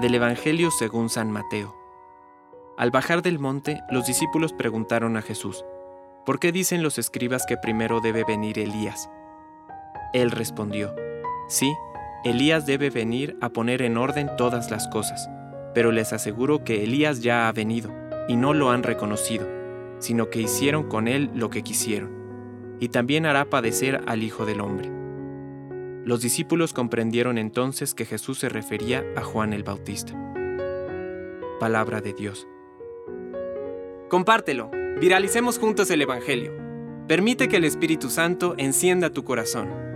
Del Evangelio según San Mateo. Al bajar del monte, los discípulos preguntaron a Jesús, ¿por qué dicen los escribas que primero debe venir Elías? Él respondió, sí, Elías debe venir a poner en orden todas las cosas, pero les aseguro que Elías ya ha venido, y no lo han reconocido, sino que hicieron con él lo que quisieron, y también hará padecer al Hijo del Hombre. Los discípulos comprendieron entonces que Jesús se refería a Juan el Bautista. Palabra de Dios. Compártelo, viralicemos juntos el Evangelio. Permite que el Espíritu Santo encienda tu corazón.